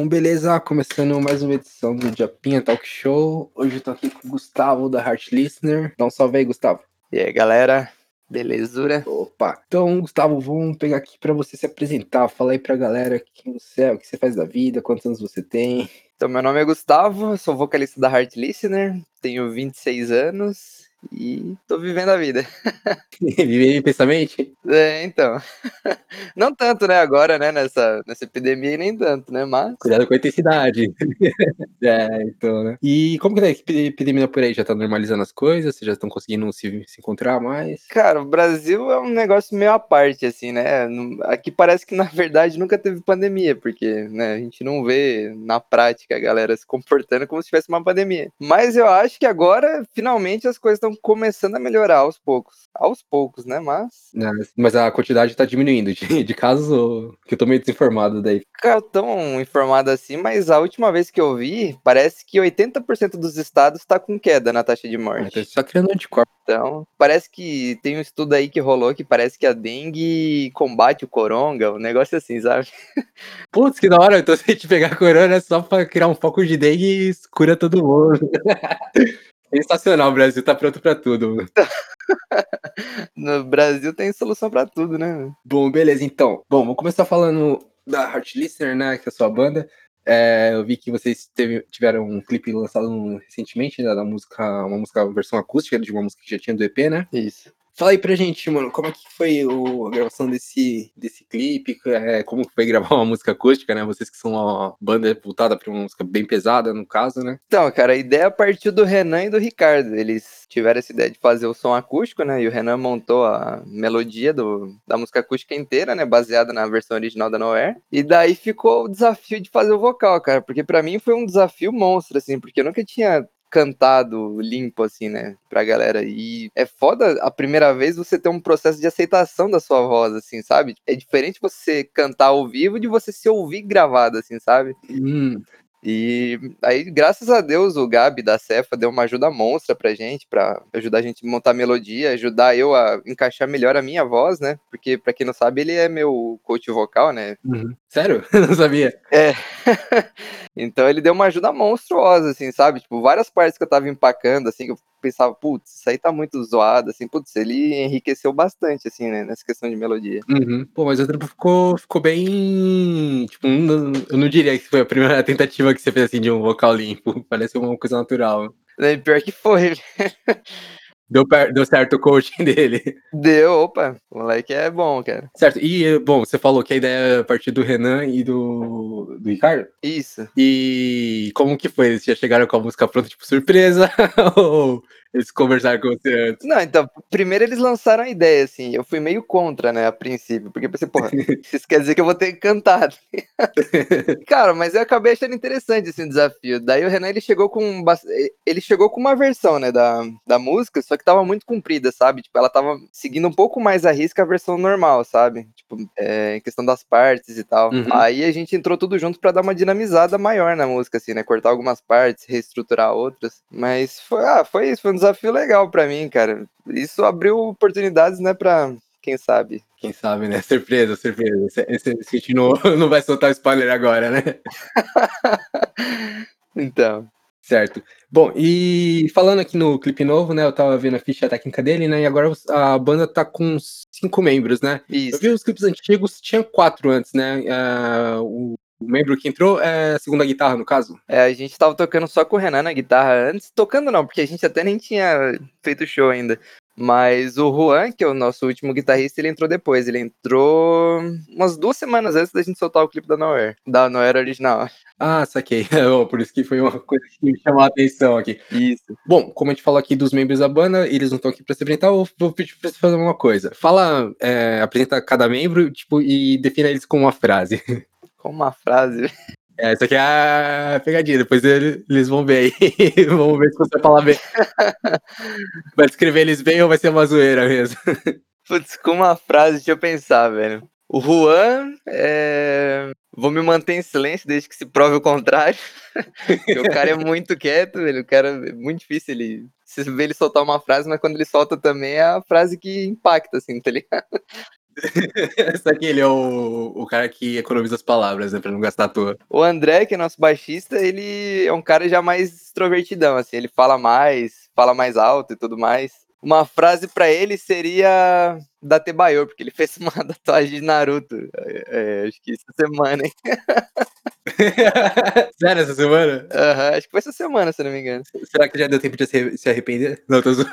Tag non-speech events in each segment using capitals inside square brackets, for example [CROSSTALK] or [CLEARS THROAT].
Bom, beleza, começando mais uma edição do Japinha Talk Show. Hoje eu tô aqui com o Gustavo da Heart Listener. Dá um salve aí, Gustavo. E aí, galera? Belezura? Opa. Então, Gustavo, vamos pegar aqui pra você se apresentar. Fala aí pra galera quem você é, o que você faz da vida, quantos anos você tem. Então, meu nome é Gustavo, sou vocalista da Heart Listener, tenho 26 anos e tô vivendo a vida. [LAUGHS] Viver intensamente? É, então. [LAUGHS] Não tanto, né, agora, né, nessa, nessa epidemia, nem tanto, né, mas... Cuidado com a intensidade. [LAUGHS] é, então, né? E como que tá a epidemia por aí? Já tá normalizando as coisas? Vocês já estão conseguindo se, se encontrar mais? Cara, o Brasil é um negócio meio à parte, assim, né? Aqui parece que, na verdade, nunca teve pandemia, porque, né, a gente não vê na prática a galera se comportando como se tivesse uma pandemia. Mas eu acho que agora, finalmente, as coisas estão começando a melhorar aos poucos. Aos poucos, né? Mas. É, mas a quantidade tá diminuindo de, de casos que eu tô meio desinformado daí. Cara, tão informado assim, mas a última vez que eu vi, parece que 80% dos estados tá com queda na taxa de morte. Então, só criando anticorpos. Então, parece que tem um estudo aí que rolou que parece que a dengue combate o coronga, um negócio assim, sabe? [LAUGHS] Putz, que da hora. Então, se a gente pegar a corona é só pra criar um foco de dengue e cura todo mundo. [LAUGHS] Sensacional, o Brasil tá pronto pra tudo. no Brasil tem solução pra tudo, né? Bom, beleza, então. Bom, vou começar falando da Heart Listener, né, que é a sua banda. É, eu vi que vocês teve, tiveram um clipe lançado recentemente, né, da música, uma música uma versão acústica de uma música que já tinha do EP, né? Isso. Fala aí pra gente, mano, como é que foi o, a gravação desse, desse clipe? É, como foi gravar uma música acústica, né? Vocês que são uma banda voltada pra uma música bem pesada, no caso, né? Então, cara, a ideia partiu do Renan e do Ricardo. Eles tiveram essa ideia de fazer o som acústico, né? E o Renan montou a melodia do, da música acústica inteira, né? Baseada na versão original da Noé. E daí ficou o desafio de fazer o vocal, cara. Porque para mim foi um desafio monstro, assim, porque eu nunca tinha cantado limpo, assim, né, pra galera. E é foda a primeira vez você ter um processo de aceitação da sua voz, assim, sabe? É diferente você cantar ao vivo de você se ouvir gravado, assim, sabe? Hum. E aí, graças a Deus, o Gabi da Cefa deu uma ajuda monstra pra gente, pra ajudar a gente a montar a melodia, ajudar eu a encaixar melhor a minha voz, né? Porque, pra quem não sabe, ele é meu coach vocal, né? Uhum. Sério? [LAUGHS] não sabia. É. [LAUGHS] então ele deu uma ajuda monstruosa, assim, sabe? Tipo, várias partes que eu tava empacando, assim, que eu pensava, putz, isso aí tá muito zoado, assim, putz, ele enriqueceu bastante, assim, né, nessa questão de melodia. Uhum. Pô, mas o trampo ficou, ficou bem, tipo, não, eu não diria que foi a primeira [LAUGHS] tentativa que você fez, assim, de um vocal limpo, parece uma coisa natural. É, pior que foi. Deu, deu certo o coaching [LAUGHS] dele. Deu, opa, o moleque é bom, cara. Certo, e, bom, você falou que a ideia é a partir do Renan e do, do Ricardo? Isso. E como que foi? Eles já chegaram com a música pronta, tipo, surpresa? [LAUGHS] Ou eles conversaram com você antes? Não, então, primeiro eles lançaram a ideia, assim, eu fui meio contra, né, a princípio, porque eu pensei, porra, [LAUGHS] isso quer dizer que eu vou ter que cantar. [LAUGHS] Cara, mas eu acabei achando interessante esse desafio. Daí o Renan, ele chegou com, ele chegou com uma versão, né, da, da música, só que tava muito comprida, sabe? Tipo, ela tava seguindo um pouco mais a risca a versão normal, sabe? Tipo, é, em questão das partes e tal. Uhum. Aí a gente entrou tudo junto para dar uma dinamizada maior na música, assim, né? Cortar algumas partes, reestruturar outras. Mas foi, ah, foi isso, foi um desafio legal para mim, cara. Isso abriu oportunidades, né, pra quem sabe. Quem sabe, né? Surpresa, surpresa. Esse, esse, esse a gente não, [LAUGHS] não vai soltar o spoiler agora, né? [LAUGHS] então. Certo. Bom, e falando aqui no clipe novo, né? Eu tava vendo a ficha técnica dele, né? E agora a banda tá com cinco membros, né? Isso. Eu vi os clipes antigos, tinha quatro antes, né? Uh, o o membro que entrou é a segunda guitarra, no caso? É, a gente tava tocando só com o Renan na guitarra antes. Tocando não, porque a gente até nem tinha feito show ainda. Mas o Juan, que é o nosso último guitarrista, ele entrou depois. Ele entrou umas duas semanas antes da gente soltar o clipe da Noer, da Noer original. Ah, saquei. [LAUGHS] Por isso que foi uma coisa que me chamou a atenção aqui. Isso. Bom, como a gente falou aqui dos membros da banda, eles não estão aqui para se apresentar, eu vou pedir para você fazer uma coisa. Fala, é, apresenta cada membro tipo, e defina eles com uma frase. [LAUGHS] Com uma frase. É, essa aqui é a pegadinha. Depois ele- eles vão ver aí. [LAUGHS] Vamos ver se você vai falar bem. [LAUGHS] Vai escrever eles bem ou vai ser uma zoeira mesmo? Putz, com uma frase, deixa eu pensar, velho. O Juan, é... vou me manter em silêncio desde que se prove o contrário. O cara é muito quieto, velho. O cara é muito difícil ele. Você vê ele soltar uma frase, mas quando ele solta também é a frase que impacta, assim, tá ligado? [LAUGHS] Esse aqui ele é o, o cara que economiza as palavras, né? Pra não gastar à toa. O André, que é nosso baixista, ele é um cara já mais extrovertidão, assim, ele fala mais, fala mais alto e tudo mais. Uma frase pra ele seria da Tebayo, porque ele fez [LAUGHS] uma tatuagem de Naruto. É, é, acho que essa semana, hein? [LAUGHS] Sério, essa semana? Aham, acho que foi essa semana, se não me engano. Será que já deu tempo de se se arrepender? Não, tô zoando.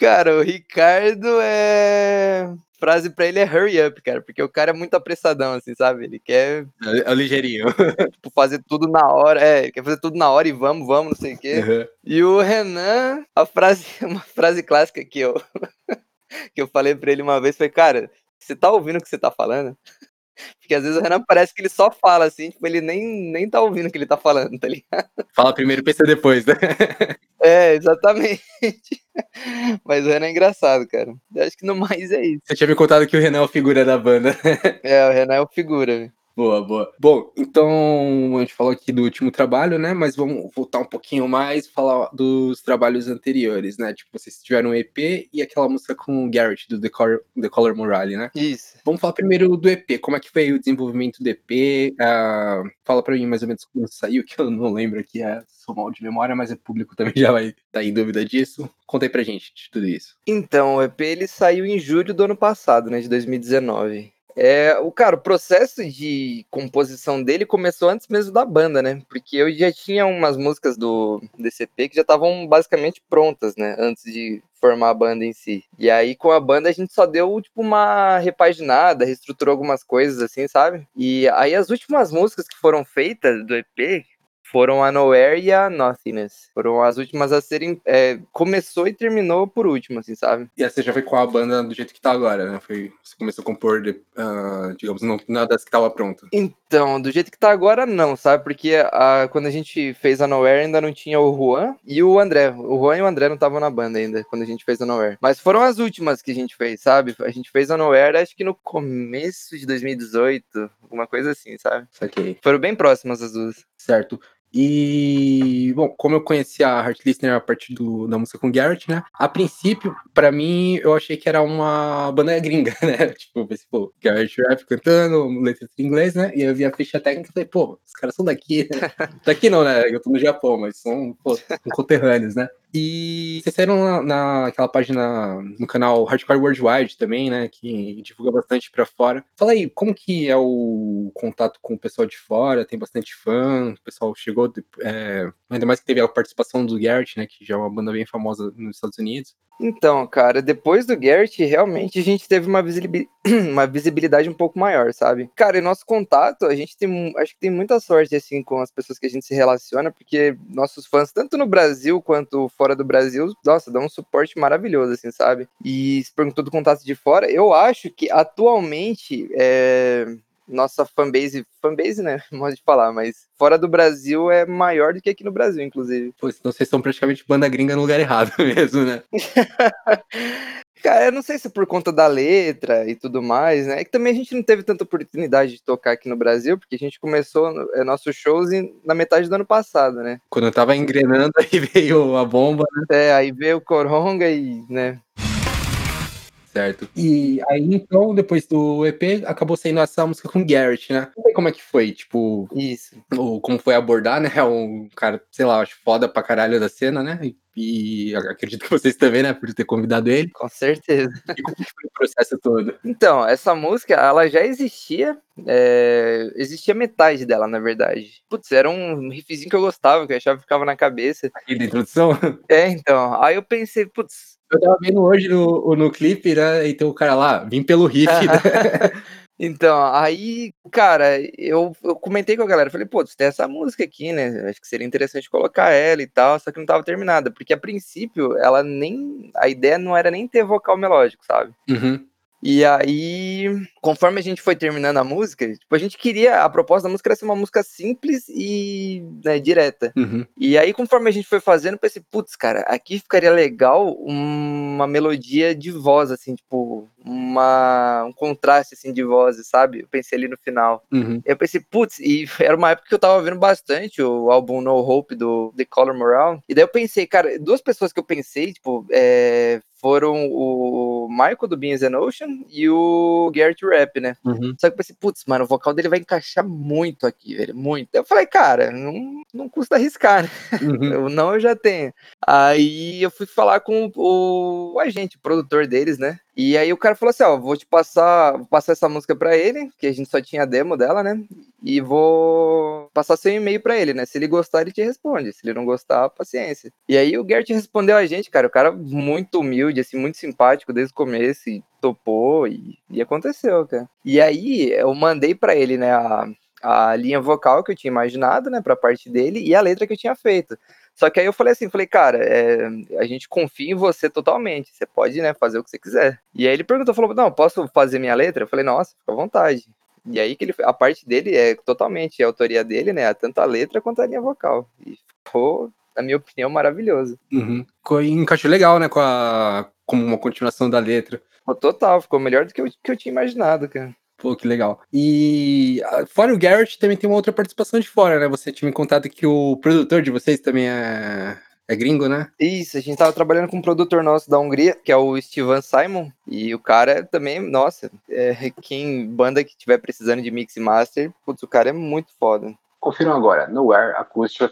Cara, o Ricardo é. Frase pra ele é hurry up, cara, porque o cara é muito apressadão, assim, sabe? Ele quer É o ligeirinho. [LAUGHS] tipo, fazer tudo na hora, é, ele quer fazer tudo na hora e vamos, vamos, não sei o quê. Uhum. E o Renan, a frase, [LAUGHS] uma frase clássica que eu, [LAUGHS] que eu falei pra ele uma vez foi, cara, você tá ouvindo o que você tá falando? Porque às vezes o Renan parece que ele só fala assim, tipo, ele nem, nem tá ouvindo o que ele tá falando, tá ligado? Fala primeiro, pensa depois, né? [LAUGHS] É, exatamente. Mas o Renan é engraçado, cara. Eu acho que no mais é isso. Você tinha me contado que o Renan é a figura da banda. É, o Renan é o figura, velho. Boa, boa. Bom, então a gente falou aqui do último trabalho, né? Mas vamos voltar um pouquinho mais e falar dos trabalhos anteriores, né? Tipo, vocês tiveram um EP e aquela música com o Garrett, do The Color, The Color Morale, né? Isso. Vamos falar primeiro do EP. Como é que foi o desenvolvimento do EP? Ah, fala pra mim mais ou menos quando saiu, que eu não lembro aqui, é, sou mal de memória, mas o público também já vai estar em dúvida disso. Conta aí pra gente de tudo isso. Então, o EP ele saiu em julho do ano passado, né, de 2019. É, o cara, o processo de composição dele começou antes mesmo da banda, né? Porque eu já tinha umas músicas do EP que já estavam basicamente prontas, né, antes de formar a banda em si. E aí com a banda a gente só deu tipo uma repaginada, reestruturou algumas coisas assim, sabe? E aí as últimas músicas que foram feitas do EP foram a Nowhere e a Nothingness. Foram as últimas a serem. é, começou e terminou por último, assim, sabe? E aí você já foi com a banda do jeito que tá agora, né? Foi, você começou a compor, de- ah, digamos, não, nada das que tava pronto. Então, do jeito que tá agora, não, sabe? Porque a, quando a gente fez a Nowhere ainda não tinha o Juan e o André. O Juan e o André não estavam na banda ainda quando a gente fez a Nowhere. Mas foram as últimas que a gente fez, sabe? A gente fez a Nowhere acho que no começo de 2018, alguma coisa assim, sabe? Saquei. Foram bem próximas as duas. Certo. E, bom, como eu conheci a Heart Listener a partir do- da música com Garrett, né? A princípio, pra mim, eu achei que era uma banda gringa, [LAUGHS] né? Tipo, eu pensei, pô, Garrett Rap cantando, letras em inglês, né? E eu vi a ficha técnica e falei, pô, os caras são daqui, né? [LAUGHS] Daqui não, né? Eu tô no Japão, mas são, pô, são conterrâneos, né? E vocês saíram na, naquela página no canal Hardcore Worldwide também, né? Que divulga bastante pra fora. Fala aí, como que é o contato com o pessoal de fora? Tem bastante fã, o pessoal chegou, é, ainda mais que teve a participação do Garrett, né? Que já é uma banda bem famosa nos Estados Unidos. Então, cara, depois do Garrett, realmente a gente teve uma, visibi- [CLEARS THROAT] uma visibilidade um pouco maior, sabe? Cara, e nosso contato, a gente tem, acho que tem muita sorte, assim, com as pessoas que a gente se relaciona, porque nossos fãs, tanto no Brasil quanto fora do Brasil, nossa, dão um suporte maravilhoso, assim, sabe? E se perguntou do contato de fora, eu acho que atualmente, é, nossa fanbase, fanbase, né, [LAUGHS] modo de falar, mas fora do Brasil é maior do que aqui no Brasil, inclusive. Pô, então vocês são praticamente banda gringa no lugar errado [LAUGHS] mesmo, né? [LAUGHS] Cara, eu não sei se é por conta da letra e tudo mais, né? É que também a gente não teve tanta oportunidade de tocar aqui no Brasil, porque a gente começou é, nossos shows em- na metade do ano passado, né? Quando eu tava engrenando, [LAUGHS] aí veio a bomba, É, aí veio o Coronga e, né? Certo? E aí, então, depois do EP, acabou saindo essa música com o Garrett, né? Não sei como é que foi, tipo, Isso. ou como foi abordar, né? Um cara, sei lá, acho foda pra caralho da cena, né? E, e acredito que vocês também, né? Por ter convidado ele. Com certeza. E como foi o processo todo? Então, essa música, ela já existia. é, Existia metade dela, na verdade. Putz, era um riffzinho que eu gostava, que eu achava que ficava na cabeça. Aqui da introdução. É, então. Aí eu pensei, putz, Eu tava vendo hoje no, no clipe, né? E tem o cara lá, vim pelo riff. né? [LAUGHS] Então, aí, cara, eu, eu comentei com a galera, falei, pô, tem essa música aqui, né? Acho que seria interessante colocar ela e tal, só que não tava terminada, porque a princípio ela nem. A ideia não era nem ter vocal melódico, sabe? Uhum. E aí, conforme a gente foi terminando a música, tipo, a gente queria, a proposta da música era ser uma música simples e né, direta. Uhum. E aí, conforme a gente foi fazendo, eu pensei, putz, cara, aqui ficaria legal uma melodia de voz, assim, tipo, uma, um contraste, assim, de vozes, sabe? Eu pensei ali no final. Uhum. Eu pensei, putz, e [LAUGHS] era uma época que eu tava vendo bastante o álbum No Hope do The Color Morale. E daí eu pensei, cara, duas pessoas que eu pensei, tipo, é, foram o Michael do Beans and Ocean e o Garrett Rap, né? Uhum. Só que eu pensei, putz, mano, o vocal dele vai encaixar muito aqui, velho, muito. Eu falei, cara, não, não custa arriscar, né? Uhum. [LAUGHS] Não, eu já tenho. Aí eu fui falar com o, o agente, o produtor deles, né? E aí o cara falou assim, ó, vou te passar, vou passar essa música pra ele, que a gente só tinha demo dela, né? E vou passar seu e-mail pra ele, né? Se ele gostar, ele te responde. Se ele não gostar, paciência. E aí o Gert respondeu a gente, cara, o cara muito humilde, assim, muito simpático desde o começo, e topou, e, e aconteceu, cara. E aí eu mandei pra ele, né, a, a linha vocal que eu tinha imaginado, né, pra parte dele, e a letra que eu tinha feito. Só que aí eu falei assim, falei, cara, é, a gente confia em você totalmente. Você pode, né, fazer o que você quiser. E aí ele perguntou, falou, não, posso fazer minha letra? Eu falei, nossa, fica à vontade. E aí que ele, a parte dele é totalmente a autoria dele, né? Tanto a letra quanto a linha vocal. E ficou, na minha opinião, maravilhoso. Uhum. Ficou encaixou legal, né? Com a, como uma continuação da letra. Ficou total, ficou melhor do que eu, que eu tinha imaginado, cara. Pô, que legal. E ah, fora o Garrett, também tem uma outra participação de fora, né? Você tinha me contado que o produtor de vocês também é, é gringo, né? Isso, a gente tava trabalhando com um produtor nosso da Hungria, que é o Steven Simon, e o cara também, nossa, é, quem banda que tiver precisando de mix e master, putz, o cara é muito foda. Confiram agora, Nowhere Acústica.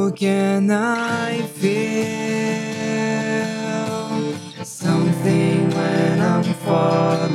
How can I feel something when I'm falling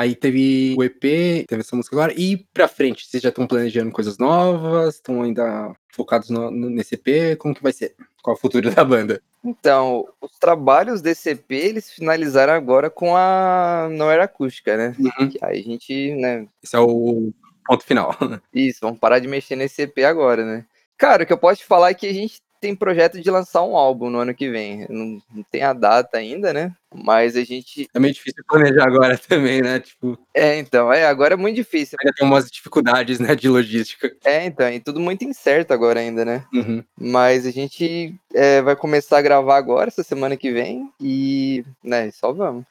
aí teve o EP, teve essa música agora. E pra frente, vocês já estão planejando coisas novas? Estão ainda focados no, no- nesse EP? Como que vai ser? Qual é o futuro da banda? Então, os trabalhos desse EP, eles finalizaram agora com a Não Era Acústica, né? Uhum. Aí a gente, né, Esse é o ponto final. Isso, vamos parar de mexer nesse EP agora, né? Cara, o que eu posso te falar é que a gente tem projeto de lançar um álbum no ano que vem. Não, não tem a data ainda, né? Mas a gente. É meio difícil planejar agora [LAUGHS] também, né? Tipo, É, então, é, agora é muito difícil. ainda tem umas dificuldades, né, de logística. É, então, e tudo muito incerto agora ainda, né? Uhum. Mas a gente é, vai começar a gravar agora, essa semana que vem, e, né, só vamos.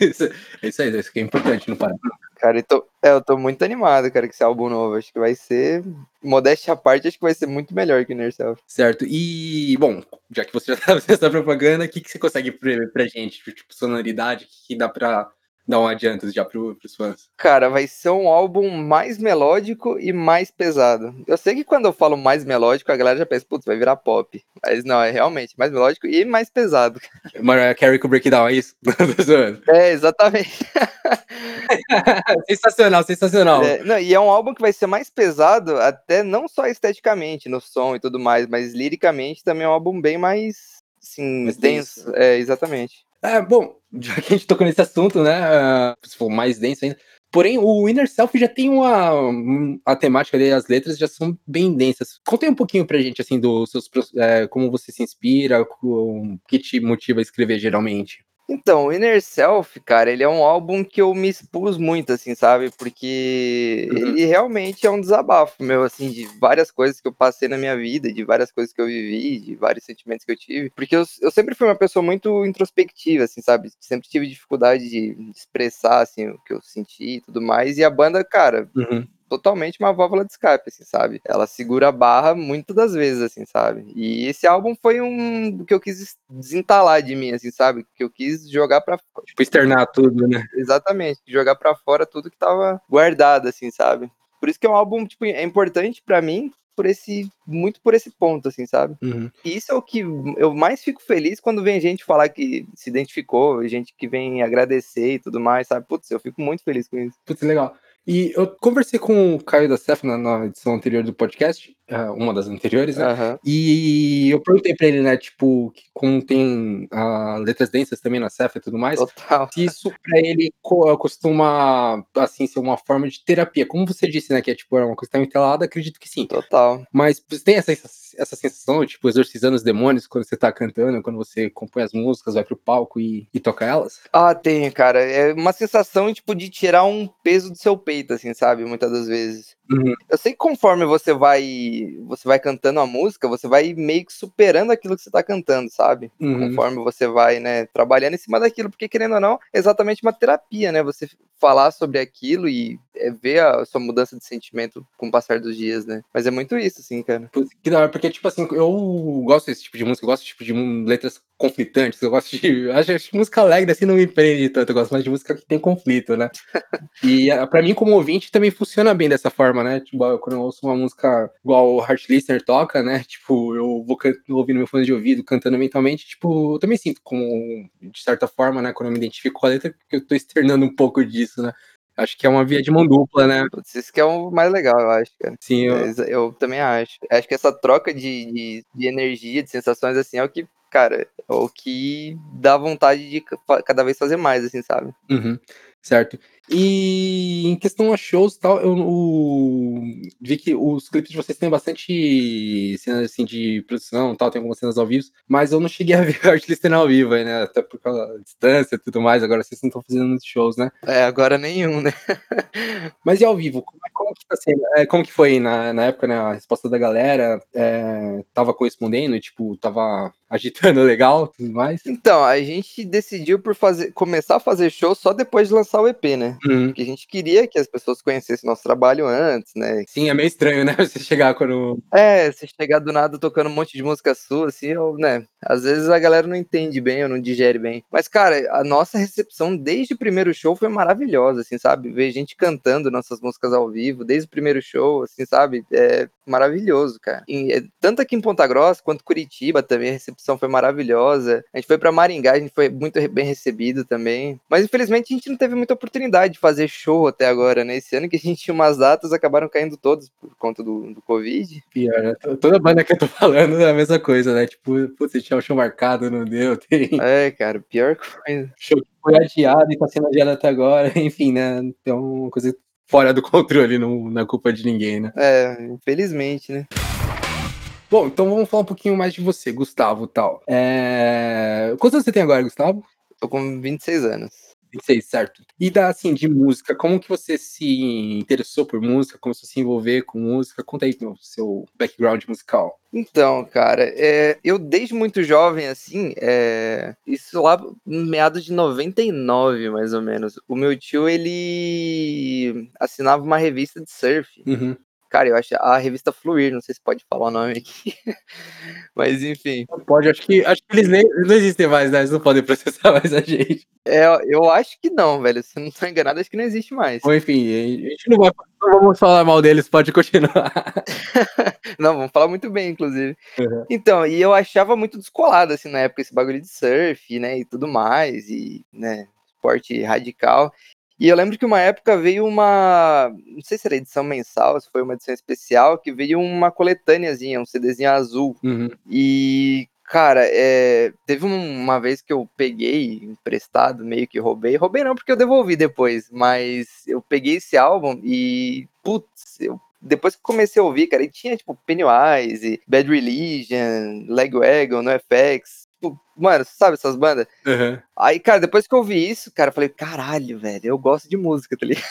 Isso- [LAUGHS] é isso aí, isso que é importante no Pará. Cara, eu tô, é, eu tô muito animado, cara, com esse álbum novo. Acho que vai ser, modéstia à parte, acho que vai ser muito melhor que Inner Self. Certo. E, bom, já que você [LAUGHS] já tá fazendo essa propaganda, o que, que você consegue prever pra gente? Tipo, sonoridade, o que, que dá pra dar um adianto já pro, pros fãs? Cara, vai ser um álbum mais melódico e mais pesado. Eu sei que quando eu falo mais melódico, a galera já pensa, putz, vai virar pop. Mas não, é realmente mais melódico e mais pesado. Mariah Carey com Breakdown, é isso? [LAUGHS] É, exatamente. [LAUGHS] sensacional, sensacional. É, não, e é um álbum que vai ser mais pesado, até não só esteticamente, no som e tudo mais, mas liricamente também é um álbum bem mais, assim, Mais denso. denso. É, exatamente. É, bom, já que a gente tocou nesse assunto, né? ah, se for mais denso ainda. Porém, o Inner Self já tem uma. um- A temática dele, as letras já são bem densas. Conta aí um pouquinho pra gente, assim, dos seus. é, como você se inspira, com- o que te motiva a escrever geralmente. Então, o Inner Self, cara, ele é um álbum que eu me expus muito, assim, sabe? Porque Uhum. ele realmente é um desabafo meu, assim, de várias coisas que eu passei na minha vida, de várias coisas que eu vivi, de vários sentimentos que eu tive. Porque eu, eu sempre fui uma pessoa muito introspectiva, assim, sabe? Sempre tive dificuldade de expressar, assim, o que eu senti e tudo mais. E a banda, cara, totalmente uma válvula de escape, assim, sabe? Ela segura a barra muitas das vezes, assim, sabe? E esse álbum foi um que eu quis desentalar de mim, assim, sabe? Que eu quis jogar pra fora. Tipo, externar tudo, né? Exatamente, jogar pra fora tudo que tava guardado, assim, sabe? Por isso que é um álbum, tipo, é importante pra mim por esse muito por esse ponto assim, sabe? Uhum. E isso é o que eu mais fico feliz quando vem gente falar que se identificou, gente que vem agradecer e tudo mais, sabe? Putz, eu fico muito feliz com isso. Putz, legal. E eu conversei com o Caio da Cef na, na edição anterior do podcast, ah, uma das anteriores, né? Aham. E eu perguntei pra ele, né, tipo, que como tem ah, letras densas também na Cef e tudo mais, Total. se isso pra ele co- costuma, assim, ser uma forma de terapia. Como você disse, né, que é tipo, é uma coisa que tá entelada, acredito que sim. Total. Mas você tem essa, essa sensação, tipo, exorcizando os demônios quando você tá cantando, quando você compõe as músicas, vai pro palco e, e toca elas? Ah, tem, cara. É uma sensação, tipo, de tirar um peso do seu peito, assim, sabe? Muitas das vezes. Uhum. Eu sei que conforme você vai você vai cantando a música, você vai meio que superando aquilo que você tá cantando, sabe? Uhum. Conforme você vai, né, trabalhando em cima daquilo, porque querendo ou não, é exatamente uma terapia, né? Você falar sobre aquilo e é, ver a sua mudança de sentimento com o passar dos dias, né? Mas é muito isso, assim, cara. Que da hora, porque, tipo assim, eu gosto desse tipo de música, eu gosto tipo, de letras conflitantes, eu gosto de. Acho, [LAUGHS] acho que música alegre assim não me prende tanto, eu gosto mais de música que tem conflito, né? [LAUGHS] e ah, pra mim, como ouvinte, também funciona bem dessa forma, né? Tipo, eu- quando eu ouço uma música igual o Heart Listener toca, né? [LAUGHS] Tipo, eu vou ouvindo meu fone de ouvido, cantando mentalmente, tipo, eu também sinto como, de certa forma, né? Quando eu me identifico com a letra, que eu tô externando um pouco disso, né? Acho que é uma via de mão dupla, né? Putz, Isso que é o mais legal, eu acho, cara. Sim, eu, eu também acho. Acho que essa troca de, de, de energia, de sensações, assim, é o que, cara, é o que dá vontade de ca- cada vez fazer mais, assim, sabe? Uhum, certo. E em questão a shows e tal, eu o- vi que os clipes de vocês têm bastante cenas assim de produção e tal, tem algumas cenas ao vivo, mas eu não cheguei a [LAUGHS] ver a Artlist ao vivo, aí, né? Até por causa da distância e tudo mais, agora vocês não estão fazendo muitos shows, né? É, agora nenhum, né? [LAUGHS] Mas e ao vivo, como, é- como que tá sendo? É, como que foi na, na época, né? A resposta da galera é, tava correspondendo, e, tipo, tava agitando [LAUGHS] legal e tudo mais? Então, a gente decidiu por fazer, começar a fazer show só depois de lançar o EP, né? Uhum. Porque a gente queria que as pessoas conhecessem nosso trabalho antes, né? Sim, é meio estranho, né? [LAUGHS] Você chegar quando. É, você chegar do nada tocando um monte de música sua, assim, ou, né? Às vezes a galera não entende bem ou não digere bem. Mas, cara, a nossa recepção desde o primeiro show foi maravilhosa, assim, sabe? Ver gente cantando nossas músicas ao vivo, desde o primeiro show, assim, sabe? É maravilhoso, cara. E, é, tanto aqui em Ponta Grossa quanto Curitiba também, a recep- recepção foi maravilhosa. A gente foi pra Maringá, a gente foi muito bem recebido também. Mas infelizmente a gente não teve muita oportunidade de fazer show até agora, né? Esse ano que a gente tinha umas datas, acabaram caindo todas por conta do, do Covid. Pior, né? To- Toda banda que eu tô [LAUGHS] falando é a mesma coisa, né? Tipo, putz, você tinha o show marcado, não deu. [LAUGHS] Tem É, cara, pior coisa. show que foi adiado e tá sendo adiado até agora. [LAUGHS] Enfim, né? Então, coisa fora do controle, não, não é culpa de ninguém, né? É, infelizmente, né? Bom, então vamos falar um pouquinho mais de você, Gustavo, tal. É... Quantos anos você tem agora, Gustavo? Tô com 26 anos. 26, certo? E da, assim, de música, como que você se interessou por música, começou a se envolver com música? Conta aí o seu background musical. Então, cara, é, eu desde muito jovem, assim, é, isso lá meados de 99, mais ou menos. O meu tio, ele assinava uma revista de surf. Uhum. Cara, eu acho a revista Fluir, não sei se pode falar o nome aqui. [LAUGHS] Mas enfim. Pode, acho que, acho que eles nem, não existem mais, né? Eles não podem processar [LAUGHS] mais a gente. É, eu acho que não, velho. Se não tô enganado, acho que não existe mais. Bom, enfim, a gente não vai não vamos falar mal deles, pode continuar. [LAUGHS] Não, vamos falar muito bem, inclusive. Uhum. Então, e eu achava muito descolado, assim, na época, esse bagulho de surf, né, e tudo mais, e, né, esporte radical. E eu lembro que uma época veio uma, não sei se era edição mensal, se foi uma edição especial, que veio uma coletâneazinha, um CDzinho azul. Uhum. E, cara, é, teve um- uma vez que eu peguei emprestado, meio que roubei. Roubei não, porque eu devolvi depois, mas eu peguei esse álbum e, putz, eu, depois que comecei a ouvir, cara, e tinha, tipo, Pennywise, Bad Religion, Legwagon, NoFX, tipo, mano, sabe essas bandas? Uhum. Aí, cara, depois que eu ouvi isso, cara, eu falei, caralho, velho, eu gosto de música, tá ligado?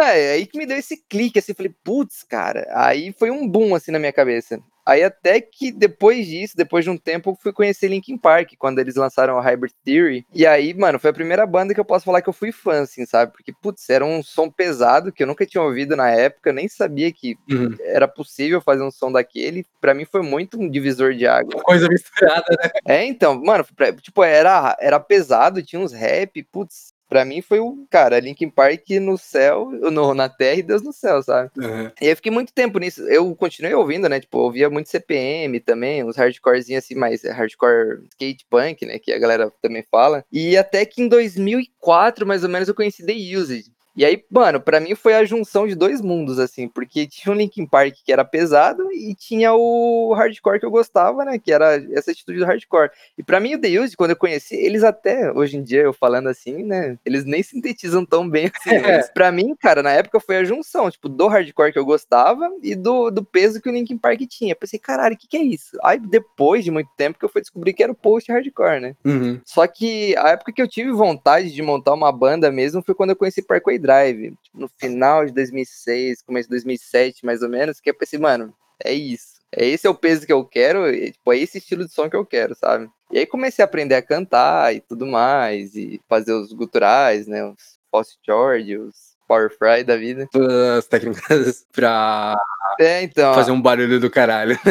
É aí que me deu esse clique, assim, falei, putz, cara, aí foi um boom, assim, na minha cabeça. Aí até que depois disso, depois de um tempo, eu fui conhecer Linkin Park, quando eles lançaram o Hybrid Theory. E aí, mano, foi a primeira banda que eu posso falar que eu fui fã, assim, sabe? Porque, putz, era um som pesado que eu nunca tinha ouvido na época, eu nem sabia que Uhum. era possível fazer um som daquele. Pra mim foi muito um divisor de água. Coisa misturada, né? É, então, mano, tipo, era, era pesado, tinha uns rap, putz, pra mim foi o, cara, Linkin Park no céu, no, na terra e Deus no céu, sabe? Uhum. E eu fiquei muito tempo nisso, eu continuei ouvindo, né, tipo, eu ouvia muito CPM também, uns hardcorezinhos assim, mais hardcore skate punk, né, que a galera também fala. E até que em 2004, mais ou menos, eu conheci The Used. E aí, mano, pra mim foi a junção de dois mundos, assim, porque tinha o Linkin Park que era pesado e tinha o hardcore que eu gostava, né, que era essa atitude do hardcore. E pra mim o The Used, quando eu conheci, eles até, hoje em dia, eu falando assim, né, eles nem sintetizam tão bem assim, [LAUGHS] mas pra mim, cara, na época foi a junção, tipo, do hardcore que eu gostava e do, do peso que o Linkin Park tinha. Eu pensei, caralho, o que que é isso? Aí depois de muito tempo que eu fui descobrir que era o post-hardcore, né. Uhum. Só que a época que eu tive vontade de montar uma banda mesmo foi quando eu conheci Parkway Drive, tipo, no final de 2006, começo de 2007, mais ou menos, que eu pensei, mano, é isso. É esse é o peso que eu quero, e, tipo, é esse estilo de som que eu quero, sabe? E aí comecei a aprender a cantar e tudo mais, e fazer os guturais, né, os False George, os Power Fry da vida. Todas as técnicas [LAUGHS] pra É, então, fazer um barulho do caralho. [LAUGHS]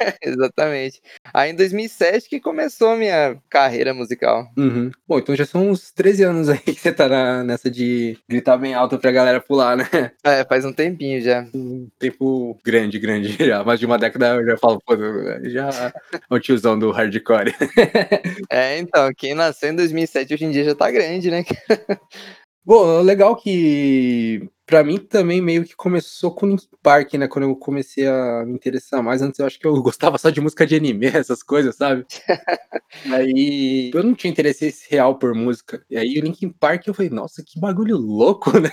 [LAUGHS] exatamente. Aí em 2007 que começou a minha carreira musical. Uhum. Bom, então já são uns 13 anos aí que você tá na- nessa de gritar bem alto pra galera pular, né? É, faz um tempinho já. Um tempo grande, grande já. Mais de uma década eu já falo, pô, já é o tiozão do hardcore. É, então, quem nasceu em 2007 hoje em dia já tá grande, né? Bom, legal que pra mim também meio que começou com Linkin Park, né? Quando eu comecei a me interessar mais. Antes eu acho que eu [LAUGHS] gostava só de música de anime, [LAUGHS] essas coisas, sabe? [LAUGHS] aí eu não tinha interesse real por música. E aí o Linkin Park eu falei, nossa, que bagulho louco, né?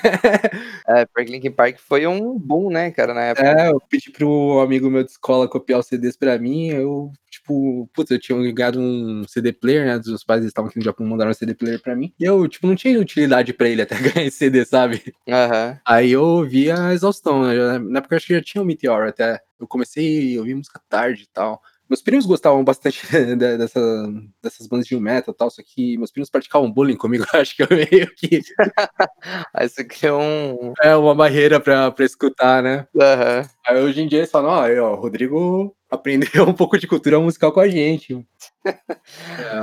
É, porque Linkin Park foi um boom, né, cara, na época. É, eu pedi pro amigo meu de escola copiar os CDs pra mim, eu, tipo, putz, eu tinha ganhado um CD player, né, dos pais estavam aqui no Japão, mandaram um CD player pra mim, e eu, tipo, não tinha utilidade pra ele até [LAUGHS] ganhar esse CD, sabe? Aham. Aí eu ouvi a exaustão, né, na época eu acho que já tinha o Meteor até, eu comecei a ouvir música tarde e tal. Meus primos gostavam bastante [LAUGHS] de- dessa, dessas bandas de metal e tal, só que meus primos praticavam bullying comigo, [LAUGHS] acho que eu meio que Aí você criou um. é uma barreira pra, pra escutar, né? Aham. Aí hoje em dia eles falam, ó, aí, ó, o Rodrigo aprendeu [LAUGHS] um pouco de cultura musical com a gente. É,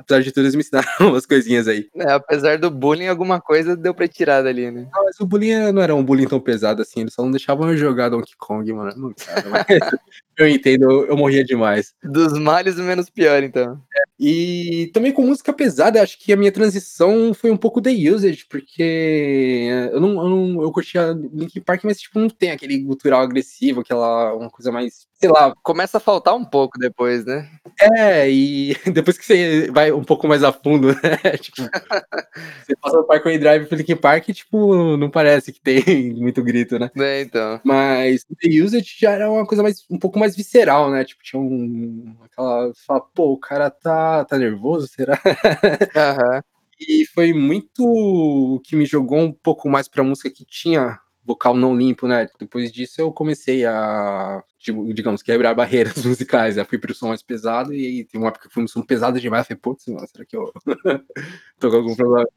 apesar de tudo, eles me ensinaram [LAUGHS] umas coisinhas aí. É, apesar do bullying, alguma coisa deu pra tirar dali, né? Ah, mas o bullying não era um bullying tão pesado assim, eles só não deixavam eu jogar Donkey Kong, mano. Cara, mas [LAUGHS] eu entendo, eu, morria demais. Dos males, o menos pior, então. E também com música pesada, acho que a minha transição foi um pouco The Usage, porque eu não, eu não eu curtia Linkin Park, mas tipo, não tem aquele gutural agressivo, aquela uma coisa mais, sei lá. Começa a faltar um pouco depois, né? É, e [LAUGHS] depois que você vai um pouco mais a fundo, né? [LAUGHS] tipo, você passa do Parkway Drive pro Linkin Park, tipo, não parece que tem [LAUGHS] muito grito, né? É, então. Mas The Usage já era uma coisa mais, um pouco mais visceral, né? Tipo, tinha um. Aquela. Fala, pô, o cara tá, tá nervoso, será? [LAUGHS] Aham. E foi muito o que me jogou um pouco mais pra música que tinha vocal não limpo, né? Depois disso eu comecei a, tipo, digamos, quebrar barreiras [LAUGHS] musicais. Eu fui pro som mais pesado e aí tem uma época que fui no som pesado demais. Eu falei, putz, será que eu [LAUGHS] tô com algum problema?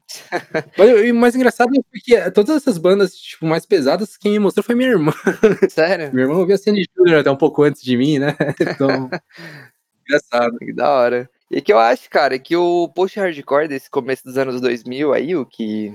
Mas o mais engraçado é que todas essas bandas, tipo, mais pesadas, quem me mostrou foi minha irmã. Sério? Minha irmã ouvia Sandy Júnior até um pouco antes de mim, né? Então, engraçado. Que da hora. E que eu acho, cara, que o post-hardcore desse começo dos anos 2000 aí, o que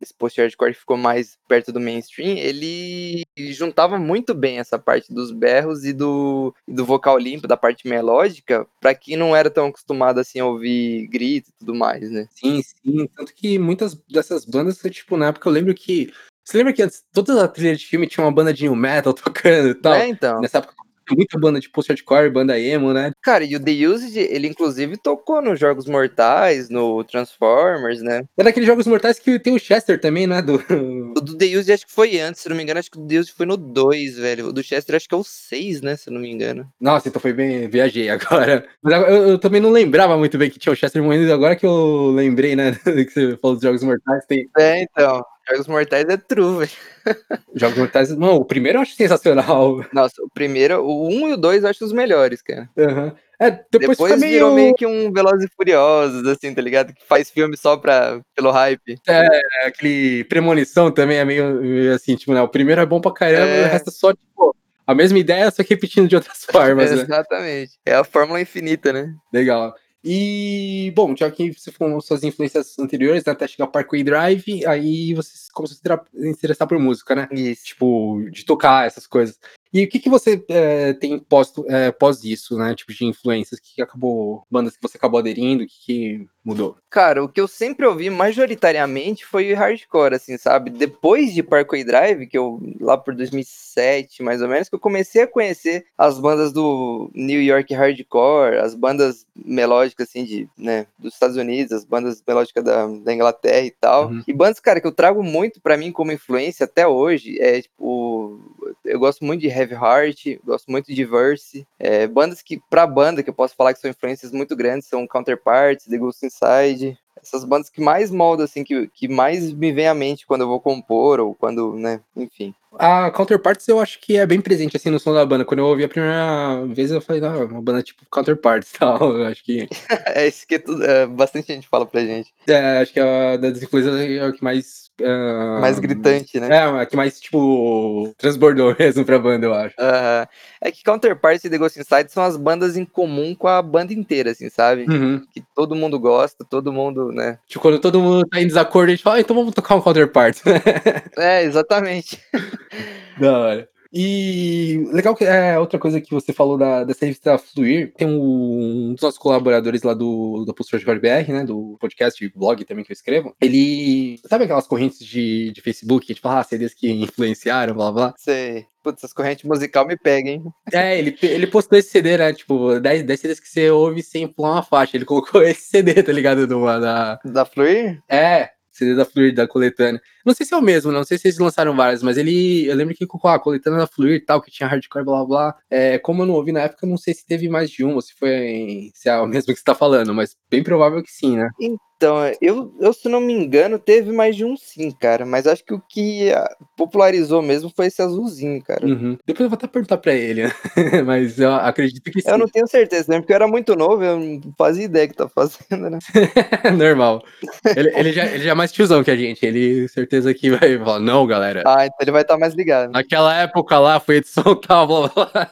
esse post-hardcore ficou mais perto do mainstream, ele juntava muito bem essa parte dos berros e do, e do vocal limpo, da parte melódica, pra quem não era tão acostumado assim a ouvir grito e tudo mais, né? Sim, sim. Tanto que muitas dessas bandas, tipo, na época eu lembro que. Você lembra que antes, toda a trilha de filme tinha uma banda de new metal tocando e tal? É, então. Nessa época muita banda de post-hardcore, banda emo, né? Cara, e o The Used, ele inclusive tocou nos Jogos Mortais, no Transformers, né? É daqueles jogos mortais que tem o Chester também, né? Do... [LAUGHS] O do The Used acho que foi antes, se não me engano, acho que o The Used foi no 2, velho. O do Chester acho que é o 6, né, se não me engano. Nossa, então foi bem. Viajei agora. Mas eu, eu também não lembrava muito bem que tinha o Chester morrendo, agora que eu lembrei, né? [LAUGHS] Que você falou dos jogos mortais, tem É, então. Jogos Mortais é true, velho. [LAUGHS] jogos mortais. Não, o primeiro eu acho sensacional. Nossa, o primeiro, o 1 e o 2 eu acho os melhores, cara. Aham. É, depois, Depois, meio. virou meio que um Velozes e Furiosos, assim, tá ligado? Que faz filme só pra, pelo hype. É, aquele premonição também é meio, assim, tipo, né? O primeiro é bom pra caramba, É. o resto é só, tipo, a mesma ideia, só que repetindo de outras [LAUGHS] formas, né? Exatamente. É a fórmula infinita, né? Legal. E, bom, já que você falou suas influências anteriores, né, até chegar ao Parkway Drive, aí você começou a se interessar por música, né? Isso. Tipo, de tocar essas coisas. E o que, que você eh, tem pós, eh, pós isso, né? Tipo, de influências? O que, que acabou, bandas que você acabou aderindo? O que, que mudou? Cara, o que eu sempre ouvi majoritariamente foi hardcore, assim, sabe? Depois de Parkway Drive, que eu, lá por 2007, mais ou menos, que eu comecei a conhecer as bandas do New York Hardcore, as bandas melódicas, assim, de, né, dos Estados Unidos, as bandas melódicas da, da Inglaterra e tal. Uhum. E bandas, cara, que eu trago muito pra mim como influência até hoje, é, tipo, eu gosto muito de Heavy Heart, gosto muito de Verse, é, bandas que, pra banda, que eu posso falar que são influências muito grandes, são Counterparts, The Ghost Inside, essas bandas que mais moldam, assim, que, que mais me vem à mente quando eu vou compor, ou quando, né, enfim. A Counterparts eu acho que é bem presente, assim, no som da banda. Quando eu ouvi a primeira vez, eu falei, não, uma banda tipo Counterparts e [LAUGHS] tal. Eu acho que, [LAUGHS] é isso que tudo, é, bastante gente fala pra gente. é, acho que a das influências é o que mais... ah, Mais gritante, né? É, a que mais, tipo, transbordou [LAUGHS] mesmo pra banda, eu acho. É que Counterparts e The Ghost Inside são as bandas em comum com a banda inteira, assim, sabe? Uhum. Que todo mundo gosta, todo mundo, né? Tipo, quando todo mundo tá em desacordo, a gente fala, ah, então vamos tocar um Counterparts. [LAUGHS] É, exatamente. Da hora. E legal que é outra coisa que você falou da, dessa revista Fluir, tem um, um dos nossos colaboradores lá do, do Postura de BR, né? Do podcast e blog também que eu escrevo. Ele. Sabe aquelas correntes de, de Facebook, que fala, ah, CDs que influenciaram, blá blá. Sei. Putz, essas correntes musical me pegam, hein? É, ele, ele postou esse CD, né? Tipo, 10, 10 CDs que você ouve sem pular uma faixa. Ele colocou [LAUGHS] esse CD, tá ligado? Do, da, Da Fluir? É, CD da Fluir, da coletânea. Não sei se é o mesmo, não sei se eles lançaram vários, mas ele. Eu lembro que colocou a coletânea da Fluir e tal, que tinha hardcore, blá blá blá. É, como eu não ouvi na época, não sei se teve mais de um, ou se foi. Se é o mesmo que você tá falando, mas bem provável que sim, né? Então, eu, eu, se não me engano, teve mais de um sim, cara. Mas acho que o que ah, popularizou mesmo foi esse azulzinho, cara. Uhum. Depois eu vou até perguntar pra ele, né? [LAUGHS] mas eu acredito que sim. Eu não tenho certeza, né? Porque eu era muito novo, eu não fazia ideia que tá fazendo, né? [LAUGHS] Normal. Ele, ele, já, ele já é mais tiozão que a gente, ele certeza certeza que vai falar, não, galera. Ah, então ele vai estar mais ligado. Naquela época lá foi edição tal, blá blá blá.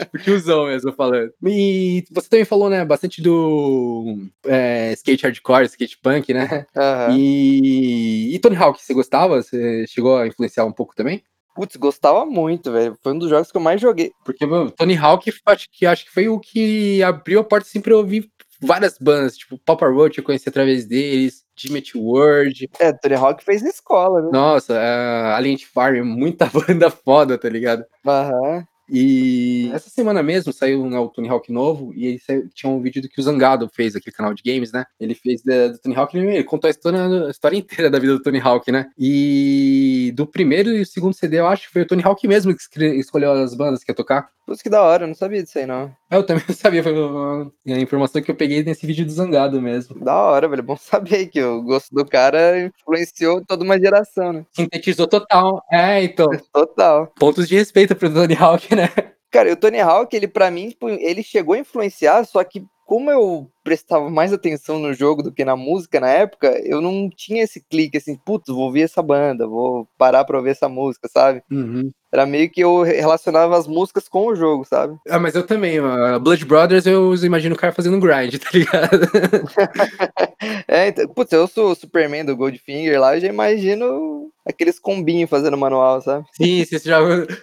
tipo, tiozão mesmo falando. E você também falou, né, bastante do é, skate hardcore, skate punk, né? Aham. E, e Tony Hawk, você gostava? Você chegou a influenciar um pouco também? Putz, gostava muito, velho. Foi um dos jogos que eu mais joguei. Porque, mano, Tony Hawk, acho que, acho que foi o que abriu a porta assim pra eu ouvir várias bandas, tipo Papa Roach, eu conheci através deles, Jimmy World. É, Tony Hawk fez na escola, né? Nossa, uh, Alien Farm, muita [LAUGHS] banda foda, tá ligado? Aham. E essa semana mesmo saiu né, o Tony Hawk novo e aí saiu- tinha um vídeo do que o Zangado fez, aquele canal de games, né? Ele fez da- do Tony Hawk, ele, ele contou a história, a história inteira da vida do Tony Hawk, né? E do primeiro e o segundo CD, eu acho que foi o Tony Hawk mesmo que escolheu as bandas que ia tocar. Putz, que da hora, eu não sabia disso aí, não. Eu também [LAUGHS] não sabia, foi a informação que eu peguei nesse vídeo do Zangado mesmo. Da hora, velho. Bom saber que o gosto do cara influenciou toda uma geração, né? Sintetizou total. É, então, Total. pontos de respeito pro Tony Hawk, né? Cara, o Tony Hawk, ele pra mim, tipo, ele chegou a influenciar, só que como eu prestava mais atenção no jogo do que na música na época, eu não tinha esse clique assim, putz, vou ouvir essa banda, vou parar pra ouvir essa música, sabe? Uhum. Era meio que eu relacionava as músicas com o jogo, sabe? Ah, mas eu também. uh, Blood Brothers, eu imagino o cara fazendo grind, tá ligado? [LAUGHS] É, então, putz, eu sou o Superman do Goldfinger lá, eu já imagino aqueles combinhos fazendo manual, sabe? Sim, [LAUGHS] você já,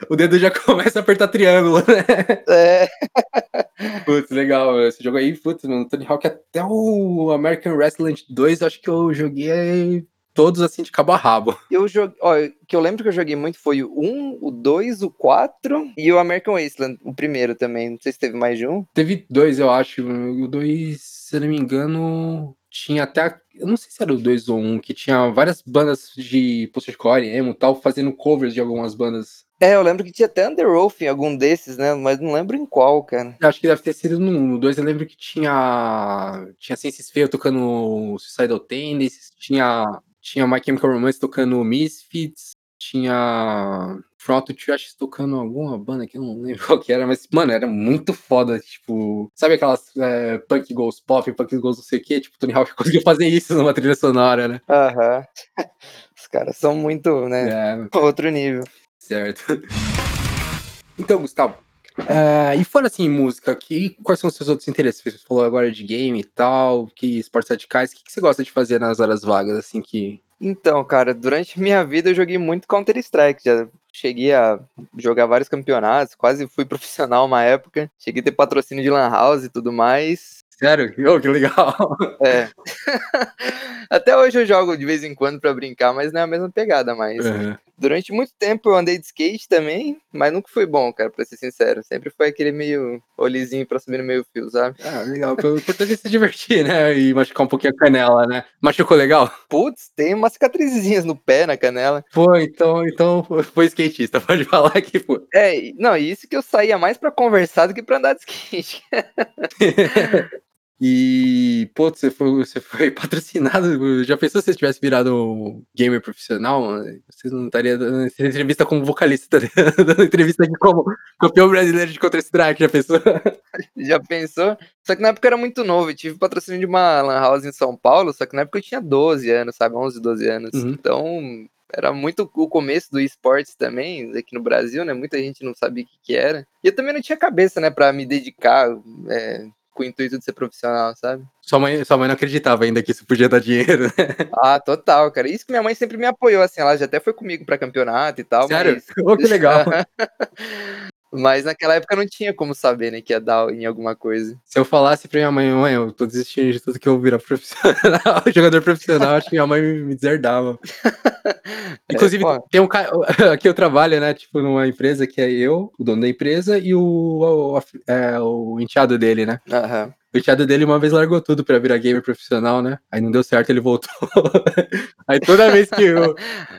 o dedo já [LAUGHS] começa a apertar triângulo, né? É, Putz, legal. Esse jogo aí, putz, mano, Tony Hawk até o American Wrestling 2, eu acho que eu joguei todos assim de cabo a rabo. eu joguei, ó, o que eu lembro que eu joguei muito foi o 1, o 2, o 4 e o American Wasteland, o primeiro também, não sei se teve mais de um. Teve dois, eu acho. O dois, se eu não me engano, tinha até. Eu não sei se era o dois ou um, que tinha várias bandas de post-core, emo tal, fazendo covers de algumas bandas. É, eu lembro que tinha até Under Oath em algum desses, né? Mas não lembro em qual, cara. Eu acho que deve ter sido no 1. No 2 eu lembro que tinha. Tinha Senses Feio tocando Suicidal Tendencies, tinha. Tinha My Chemical Romance tocando Misfits, tinha. Front to Trash tocando alguma banda que eu não lembro [LAUGHS] qual que era, mas, mano, era muito foda. Tipo, sabe aquelas é, punk goes pop, punk goes não sei o que? Tipo, Tony Hawk [LAUGHS] conseguiu fazer isso numa trilha sonora, né? Aham. [LAUGHS] Os caras são muito, né? É, Outro nível. Certo. [LAUGHS] Então, Gustavo. é, e fora assim, música, que, quais são os seus outros interesses? Você falou agora de game e tal, que esportes radicais, o que, que você gosta de fazer nas horas vagas, assim, que. Então, cara, durante minha vida eu joguei muito Counter-Strike. Já cheguei a jogar vários campeonatos, quase fui [LAUGHS] profissional uma época. Cheguei a ter patrocínio de Lan House e tudo mais. Sério? Oh, que legal! É. [LAUGHS] Até hoje eu jogo de vez em quando pra brincar, mas não é a mesma pegada mais. Uhum. Durante muito tempo eu andei de skate também, mas nunca foi bom, cara, pra ser sincero. Sempre foi aquele meio olizinho pra subir no meio fio, sabe? Ah, legal. O importante é se divertir, né? E machucar um pouquinho a canela, né? Machucou legal? Putz, tem umas cicatrizinhas no pé, na canela. Pô, então, então foi skatista, [LAUGHS] pode falar que foi. É, não, isso que eu saía mais pra conversar do que pra andar de skate. [LAUGHS] E, pô, você foi, você foi [LAUGHS] patrocinado. Já pensou se você tivesse virado gamer profissional? Você não estaria dando entrevista como vocalista, [LAUGHS] dando entrevista aqui como campeão brasileiro de Counter-Strike, já pensou? [LAUGHS] Já pensou? Só que na época eu era muito novo, eu tive patrocínio de uma lan house em São Paulo, só que na época eu tinha 12 anos, sabe? 11, 12 anos. Uhum. Então, era muito o começo do esportes também, aqui no Brasil, né? Muita gente não sabia o que, que era. E eu também não tinha cabeça, né, pra me dedicar é, com o intuito de ser profissional, sabe? Sua mãe, sua mãe não acreditava ainda que isso podia dar dinheiro, né? [LAUGHS] Ah, total, cara. Isso que minha mãe sempre me apoiou, assim, ela já até foi comigo pra campeonato e tal, Sério? mas... Ô, [LAUGHS] que legal. [LAUGHS] Mas naquela época não tinha como saber, né, que ia dar em alguma coisa. Se eu falasse pra minha mãe, mãe, eu tô desistindo de tudo que eu virar profissional, [LAUGHS] jogador profissional, acho que minha mãe me deserdava. [LAUGHS] Inclusive, pô. tem um cara. [LAUGHS] Aqui eu trabalho, né? Tipo, numa empresa que é eu, o dono da empresa, e o, o, é, o enteado dele, né? Aham. O enteado dele uma vez largou tudo pra virar gamer profissional, né? Aí não deu certo, ele voltou. [LAUGHS] Aí toda vez que o,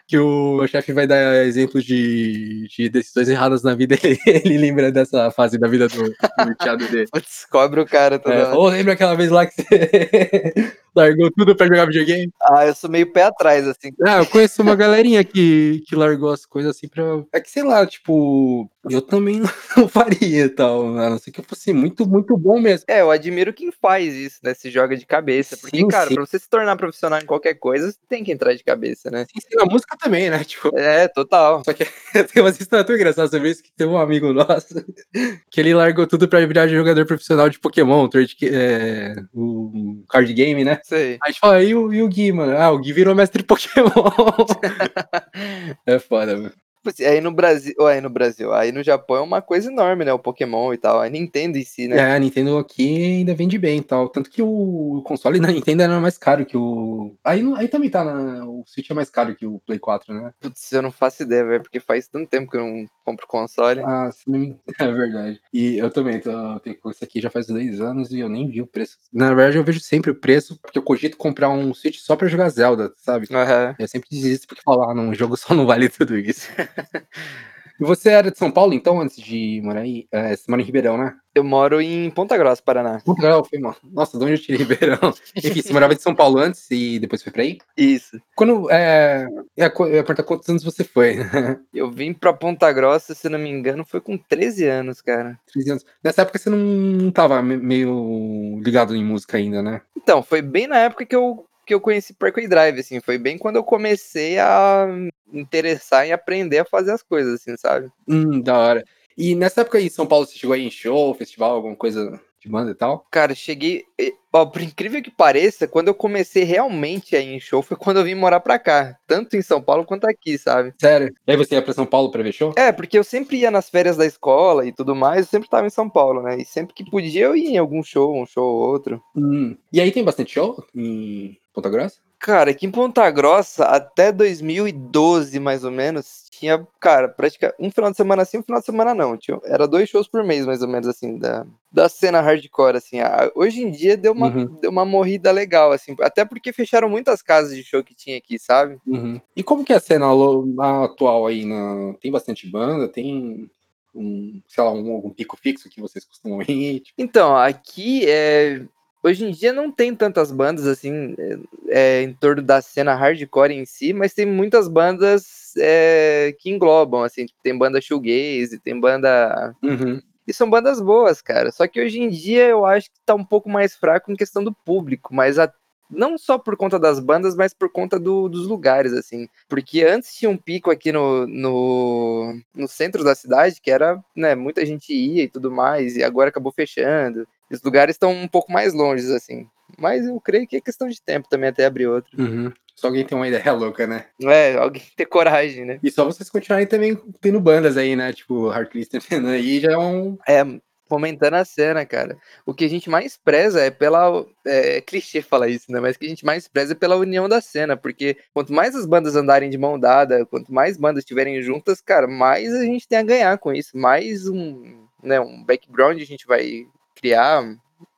que o meu chefe vai dar exemplos de, de decisões erradas na vida, ele, [LAUGHS] ele lembra dessa fase da vida do, do enteado dele. Cobra o cara toda É, ou lembra aquela vez lá que você. Largou tudo pra jogar videogame? Ah, eu sou meio pé atrás, assim. Ah, eu conheço uma galerinha que, que largou as coisas assim pra. É que sei lá, tipo, eu também [LAUGHS] não faria e tal. A não ser que eu fosse muito, muito bom mesmo. É, eu admiro quem faz isso, né? Se joga de cabeça. Porque, Sim, cara, sim. pra você se tornar profissional em qualquer coisa, você tem que entrar de cabeça, né? Sim, sim, na música também, né? [LAUGHS] Tipo, É, total. Só que [LAUGHS] tem umas histórias tão engraçadas sobre isso que tem um amigo nosso que ele largou tudo pra virar jogador profissional de Pokémon, trade, é, o card game, né? Sei. Aí a gente fala, e o, e o Gui, mano? Ah, o Gui virou mestre Pokémon. [LAUGHS] [LAUGHS] é foda, mano. Tipo assim, aí no Brasil, ou aí no Brasil, aí no Japão é uma coisa enorme, né? O Pokémon e tal. A Nintendo em si, né? É, a Nintendo aqui ainda vende bem e tal. Tanto que o console da Nintendo era mais caro que o. Aí, aí também tá, né? O Switch é mais caro que o Play 4, né? Putz, eu não faço ideia, velho, porque faz tanto tempo que eu não compro console. Ah, me... [LAUGHS] é verdade. E eu também, tô, eu tenho com isso aqui já faz dois anos e eu nem vi o preço. Na verdade, eu vejo sempre o preço, porque eu cogito comprar um Switch só pra jogar Zelda, sabe? Aham. Eu sempre desisto porque falar, ah, não, o jogo só não vale [LAUGHS] tudo isso. E você era de São Paulo, então, antes de morar aí? É, você mora em Ribeirão, né? Eu moro em Ponta Grossa, Paraná. Muito legal, foi mal. Nossa, de onde eu tirei Ribeirão? [LAUGHS] Enfim, você morava de São Paulo antes e depois foi pra aí? Isso. Quando. É, é, eu ia perguntar quantos anos você foi? [LAUGHS] Eu vim pra Ponta Grossa, se não me engano, foi com 13 anos, cara. 13 anos. Nessa época você não tava me- meio ligado em música ainda, né? Então, foi bem na época que eu, que eu conheci Parkway Drive, assim. Foi bem quando eu comecei a interessar em aprender a fazer as coisas, assim, sabe? Hum, da hora. E nessa época aí, em São Paulo, você chegou aí em show, festival, alguma coisa de banda e tal? Cara, cheguei. Ó, por incrível que pareça, quando eu comecei realmente a ir em show foi quando eu vim morar pra cá. Tanto em São Paulo quanto aqui, sabe? Sério? E aí você ia pra São Paulo pra ver show? É, porque eu sempre ia nas férias da escola e tudo mais, eu sempre tava em São Paulo, né? E sempre que podia eu ia em algum show, um show ou outro. Hum. E aí tem bastante show em Ponta Grossa? Cara, aqui em Ponta Grossa, até 2012, mais ou menos, tinha, cara, praticamente um final de semana sim, um final de semana não. Tinha, era dois shows por mês, mais ou menos, assim, da, da cena hardcore, assim. A- hoje em dia deu uma, Uhum. deu uma morrida legal, assim, até porque fecharam muitas casas de show que tinha aqui, sabe? Uhum. E como que é a cena atual aí? Na... Tem bastante banda? Tem um, sei lá, um, algum pico fixo que vocês costumam [LAUGHS] ir? Tipo, Então, aqui é. Hoje em dia não tem tantas bandas assim é, é, em torno da cena hardcore em si, mas tem muitas bandas é, que englobam, assim, tipo, tem banda shoegaze, tem banda. Uhum. E são bandas boas, cara. Só que hoje em dia eu acho que tá um pouco mais fraco em questão do público, mas a- não só por conta das bandas, mas por conta do- dos lugares, assim. Porque antes tinha um pico aqui no, no, no centro da cidade, que era, né, muita gente ia e tudo mais, e agora acabou fechando. Os lugares estão um pouco mais longe, assim. Mas eu creio que é questão de tempo também até abrir outro. Uhum. Só alguém tem uma ideia [LAUGHS] louca, né? É, alguém ter coragem, né? E só vocês continuarem também tendo bandas aí, né? Tipo, Heartlist [LAUGHS] aí já é um. É, fomentando a cena, cara. O que a gente mais preza é pela. É, clichê falar isso, né? Mas o que a gente mais preza é pela união da cena. Porque quanto mais as bandas andarem de mão dada, quanto mais bandas estiverem juntas, cara, mais a gente tem a ganhar com isso. Mais um, né, um background a gente vai criar,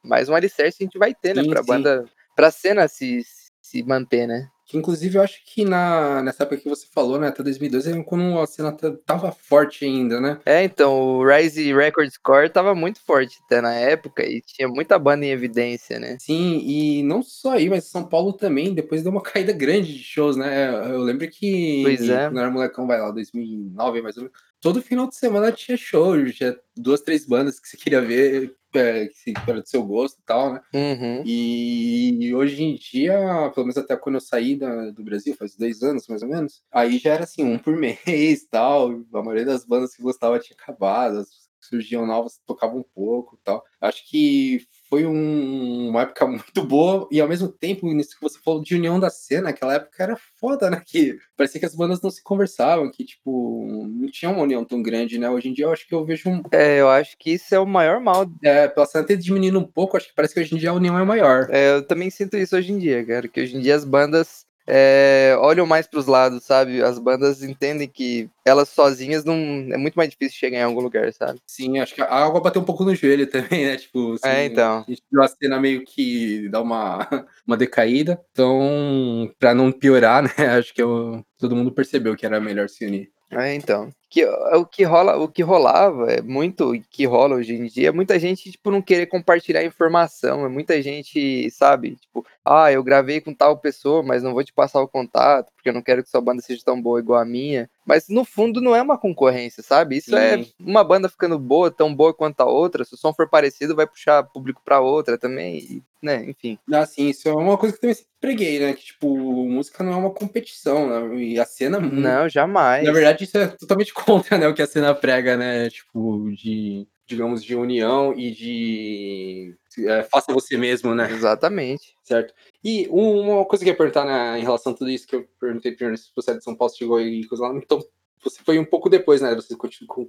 mais um alicerce a gente vai ter, né? Sim, Pra sim. banda. Pra cena se, se manter, né? Que inclusive eu acho que na, nessa época que você falou, né? Até 2012, é quando a cena tava forte ainda, né? É, então, o Rise Record Score tava muito forte até na época e tinha muita banda em evidência, né? Sim, e não só aí, mas São Paulo também, depois deu uma [LAUGHS] caída grande de shows, né? Eu lembro que Pois é. quando era molecão, vai lá, 2009 mais ou menos, todo final de semana tinha show, tinha duas, três bandas que você queria ver, é, que era do seu gosto e tal, né? Uhum. E hoje em dia, pelo menos até quando eu saí da- do Brasil, faz dois anos mais ou menos, aí já era assim, um por [LAUGHS] mês e tal. A maioria das bandas que gostava tinha acabado, as que surgiam novas tocavam um pouco e tal. Acho que foi um- uma época [LAUGHS] muito boa e ao mesmo tempo, nisso que você falou de união da cena, aquela época era foda, né? Que parecia que as bandas não se conversavam, que tipo, não tinha uma união tão grande, né? Hoje em dia eu acho que eu vejo um. É, eu acho que isso é o maior mal. É, pela cena ter diminuindo um pouco, acho que parece que hoje em dia a união é maior. É, eu também sinto isso hoje em dia, cara. Que hoje em dia as bandas é, olham mais pros lados, sabe? As bandas entendem que elas sozinhas não. É muito mais difícil chegar em algum lugar, sabe? Sim, acho que a água bateu um pouco no joelho [LAUGHS] também, né? Tipo, assim, É, então. A gente viu a cena meio que dá uma, [LAUGHS] uma decaída. Então, pra não piorar, [LAUGHS] né? Acho que eu- todo mundo percebeu que era melhor se unir. É, então. Que, o que rola, o que rolava, é muito que rola hoje em dia, é muita gente, tipo, não querer compartilhar informação, é muita gente, sabe, tipo, ah, eu gravei com tal pessoa, mas não vou te passar o contato, porque eu não quero que sua banda seja tão boa igual a minha. Mas no fundo não é uma concorrência, sabe? Isso é Sim. uma banda ficando boa, tão boa quanto a outra, se o som for parecido, vai puxar público pra outra também, né, enfim. Ah, sim, isso é uma coisa que eu também sempre preguei, né? Que, tipo, música não é uma competição, né? E a cena. Não, jamais. Na verdade, isso é totalmente [LAUGHS] contra, né? O que a cena prega, né? Tipo, de, digamos, de união e de. é, faça você mesmo, né? Exatamente. Certo. E um- uma coisa que eu ia perguntar né, em relação a tudo isso que eu perguntei primeiro se você é de São Paulo, chegou aí coisa lá. Então, você foi um pouco depois, né? Você continuou,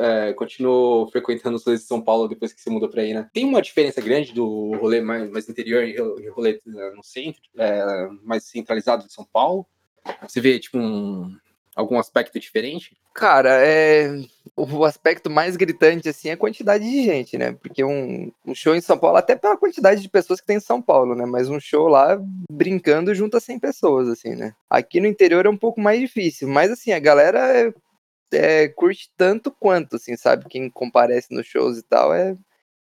é, continuou frequentando os rolês de São Paulo depois que você mudou pra aí, né? Tem uma diferença grande do rolê mais, mais interior e e rolê né, no centro, é, mais centralizado de São Paulo? Você vê, tipo, um, algum aspecto diferente? Cara, é... o aspecto mais gritante, assim, é a quantidade de gente, né? Porque um, um show em São Paulo, até pela quantidade de pessoas que tem em São Paulo, né? Mas um show lá, brincando, junta 100 pessoas, assim, né? Aqui no interior é um pouco mais difícil, mas, assim, a galera é, é, curte tanto quanto, assim, sabe? Quem comparece nos shows e tal é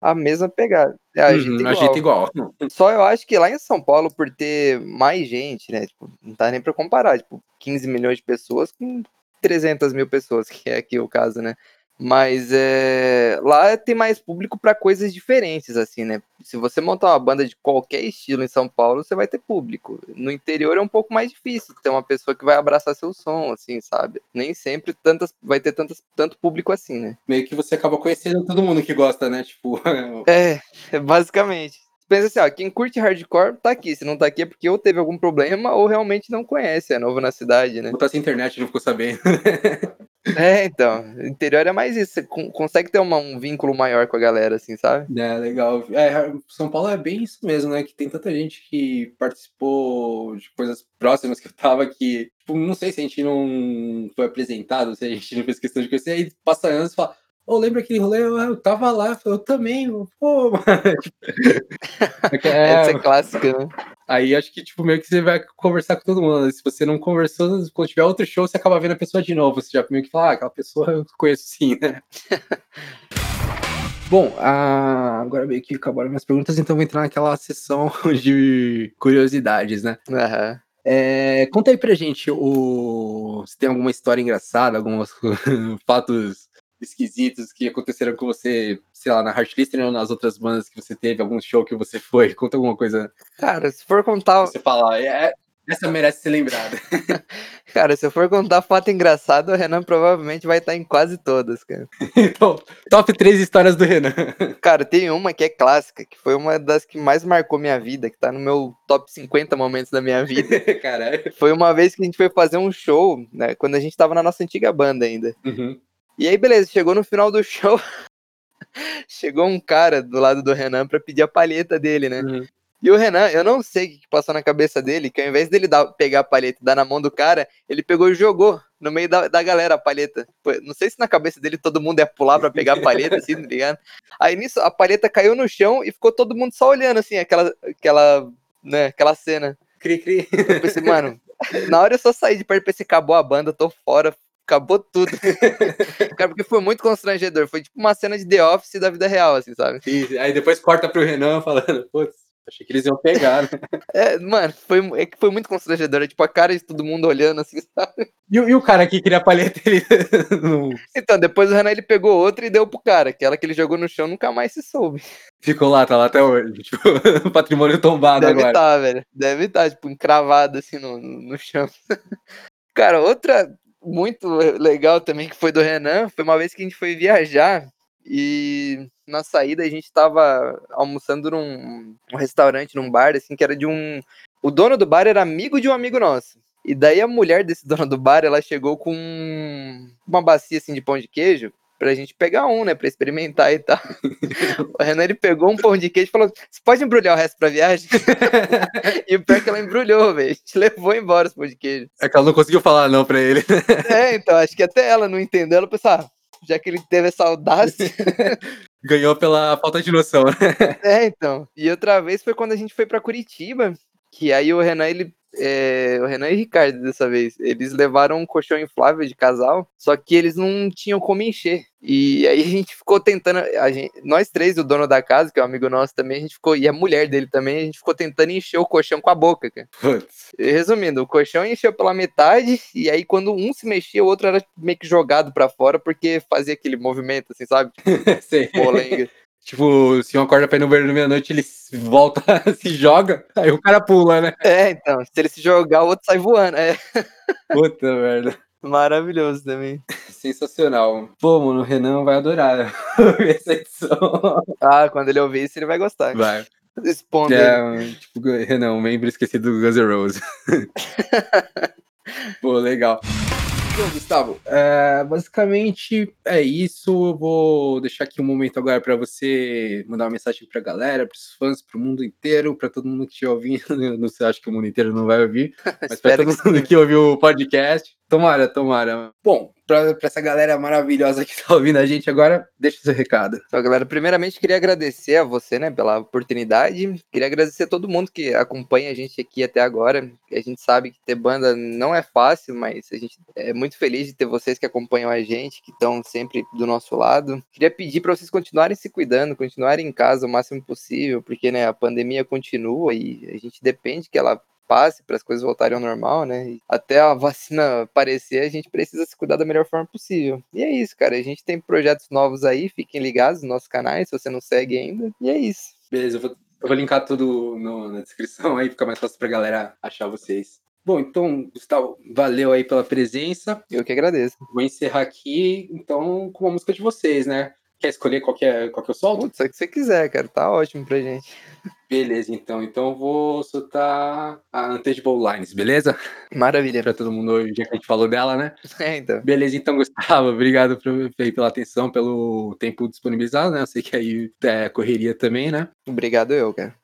a mesma pegada. É, agita Uhum, igual. agita igual. [LAUGHS] Só eu acho que lá em São Paulo, por ter mais gente, né? Tipo, não tá nem pra comparar, tipo, 15 milhões de pessoas com 300 mil pessoas, [LAUGHS] que é aqui o caso, né? Mas é, lá tem mais público pra coisas diferentes, assim, né? Se você montar uma banda de qualquer estilo em São Paulo, você vai ter público. No interior é um pouco mais difícil ter uma pessoa que vai abraçar seu som, assim, sabe? Nem sempre tantas, vai ter tantas, tanto público assim, né? Meio que você acaba conhecendo todo mundo que gosta, né? Tipo, [LAUGHS] É, basicamente. Pensa assim, ó, quem curte hardcore tá aqui. Se não tá aqui é porque ou teve algum problema ou realmente não conhece, é novo na cidade, né? botar essa internet não ficou sabendo. [LAUGHS] É, então. O interior é mais isso. Você con- consegue ter uma- um vínculo maior com a galera, assim, sabe? É, legal. É, São Paulo é bem isso mesmo, né? Que tem tanta gente que participou de coisas próximas que eu tava que, tipo, não sei se a gente não foi apresentado, se a gente não fez questão de conhecer, aí passa anos e fala, ô, lembra aquele rolê? Eu, eu tava lá, eu, também, pô, [LAUGHS] mano. Tipo, é, Essa é clássica, né? aí acho que, tipo, meio que você vai conversar com todo mundo. né? Se você não conversou, quando tiver outro show, você acaba vendo a pessoa de novo. Você já meio que fala, ah, aquela pessoa eu conheço sim, né? [LAUGHS] Bom, ah, agora meio que acabaram minhas perguntas, então vou entrar naquela sessão [LAUGHS] de curiosidades, né? Aham. É, conta aí pra gente o... se tem alguma história engraçada, alguns fatos esquisitos que aconteceram com você, sei lá, na Heartlister ou nas outras bandas que você teve, algum show que você foi. [LAUGHS] Conta alguma coisa Cara, se for contar. você fala, é, essa merece ser lembrada. [LAUGHS] Cara, se eu for contar fato engraçado, o Renan provavelmente vai estar em quase todas, cara. [LAUGHS] então, top 3 histórias do Renan. Cara, tem uma que é clássica, que foi uma das que mais marcou minha vida, que tá no meu top 50 momentos da minha vida. Caralho. Foi uma vez que a gente foi fazer um show, né? Quando a gente tava na nossa antiga banda ainda. Uhum. E aí, beleza, chegou no final do [LAUGHS] show. chegou um cara do lado do Renan pra pedir a palheta dele, né? Uhum. E o Renan, eu não sei o que que passou na cabeça dele, que ao invés dele dar, pegar a palheta e dar na mão do cara, ele pegou e jogou no meio da, da galera a palheta. Não sei se na cabeça dele todo mundo ia pular pra pegar a palheta, assim, tá ligado? Aí nisso, a palheta caiu no chão e ficou todo mundo só olhando, assim, aquela, aquela, né, aquela cena. Cri, cri. Eu pensei, mano, na hora eu só saí de perto, pensei, acabou a banda, tô fora, acabou tudo. [LAUGHS] Cara, porque foi muito constrangedor, foi tipo uma cena de The Office da vida real, assim, sabe? E aí depois corta pro Renan falando, putz, achei que eles iam pegar, né? [LAUGHS] É, mano, foi, é que foi muito constrangedor, é tipo a cara de todo mundo olhando, assim, [LAUGHS] sabe? E, o- e o cara que queria palheta, ele Então, depois o Renan ele pegou outra e deu pro cara. Aquela que ele jogou no chão nunca mais se soube. ficou lá, tá lá até hoje. Tipo, patrimônio tombado Deve agora. estar, velho. Deve estar, tipo, encravado assim no no chão. cara, outra muito legal também que foi do Renan foi uma vez que a gente foi viajar e na saída a gente tava almoçando num um restaurante, num bar, assim, que era de um. O dono do bar era amigo de um amigo nosso. E daí a mulher desse dono do bar, ela chegou com uma bacia assim de pão de queijo pra gente pegar um, né, pra experimentar e tal. [LAUGHS] o Renan ele pegou um pão de queijo e falou: "Você pode embrulhar o resto pra viagem?" [LAUGHS] e o pior é que ela embrulhou, velho. A gente levou embora os pão de queijo. É que ela não conseguiu falar não pra ele. [LAUGHS] É, então, acho que até ela não entendeu, ela pensou, ah, já que ele teve essa audácia. Ganhou pela falta de noção, né? é, então. E outra vez foi quando a gente foi pra Curitiba. Que aí o Renan, ele. é, o Renan e o Ricardo dessa vez, eles levaram um colchão inflável de casal, só que eles não tinham como encher. E aí a gente ficou tentando, a gente, nós três, o dono da casa, que é um amigo nosso também, a gente ficou, e a mulher dele também, a gente ficou tentando encher o colchão com a boca, cara. Putz. Resumindo, o colchão encheu pela metade, e aí quando um se mexia, o outro era meio que jogado pra fora, porque fazia aquele movimento, assim, sabe? [LAUGHS] Sei. Molenga. Tipo, se um acorda pra ir no banheiro meia-noite, ele volta, [LAUGHS] se joga, aí o cara pula, né? É, então, se ele se jogar, o outro sai voando. É Puta merda. maravilhoso também. Sensacional. Pô, mano, o Renan vai adorar [LAUGHS] essa edição. Ah, quando ele ouvir isso, ele vai gostar. Vai. Expondo. É, tipo, Renan, um membro esquecido do Guns N' Roses. [LAUGHS] Pô, legal. Bom, Gustavo, é, basicamente é isso. Eu vou deixar aqui um momento agora para você mandar uma mensagem pra galera, pros fãs, pro mundo inteiro, pra todo mundo que estiver ouvindo. [LAUGHS] Eu não sei, acho que o mundo inteiro não vai ouvir, [LAUGHS] mas Espero todo mundo que ouviu o podcast. Tomara, tomara. Bom, pra essa galera maravilhosa que tá ouvindo a gente agora, deixa seu recado. Então, galera, primeiramente queria agradecer a você, né, pela oportunidade. Queria agradecer a todo mundo que acompanha a gente aqui até agora. A gente sabe que ter banda não é fácil, mas a gente é muito feliz de ter vocês que acompanham a gente, que estão sempre do nosso lado. Queria pedir para vocês continuarem se cuidando, continuarem em casa o máximo possível, porque, né, a pandemia continua e a gente depende que ela passe para as coisas voltarem ao normal, né? E até a vacina aparecer, a gente precisa se cuidar da melhor forma possível. E é isso, cara. A gente tem projetos novos aí, fiquem ligados nos nossos canais, se você não segue ainda. E é isso. Beleza, eu vou, eu vou linkar tudo no- na descrição aí, fica mais fácil pra galera achar vocês. Bom, então, Gustavo, valeu aí pela presença. Eu que agradeço. Vou encerrar aqui, então, com uma música de vocês, né? Quer escolher qual que é, qual que eu solto? Putz, só que você quiser, cara. Tá ótimo pra gente. Beleza, então. Então eu vou soltar a Untouchable Lines, beleza? Maravilha. Pra todo mundo hoje, já que a gente falou dela, né? [LAUGHS] É, então. Beleza, então, Gustavo, [LAUGHS] obrigado por- pela atenção, pelo tempo disponibilizado, né? Eu sei que aí é correria também, né? Obrigado eu, cara.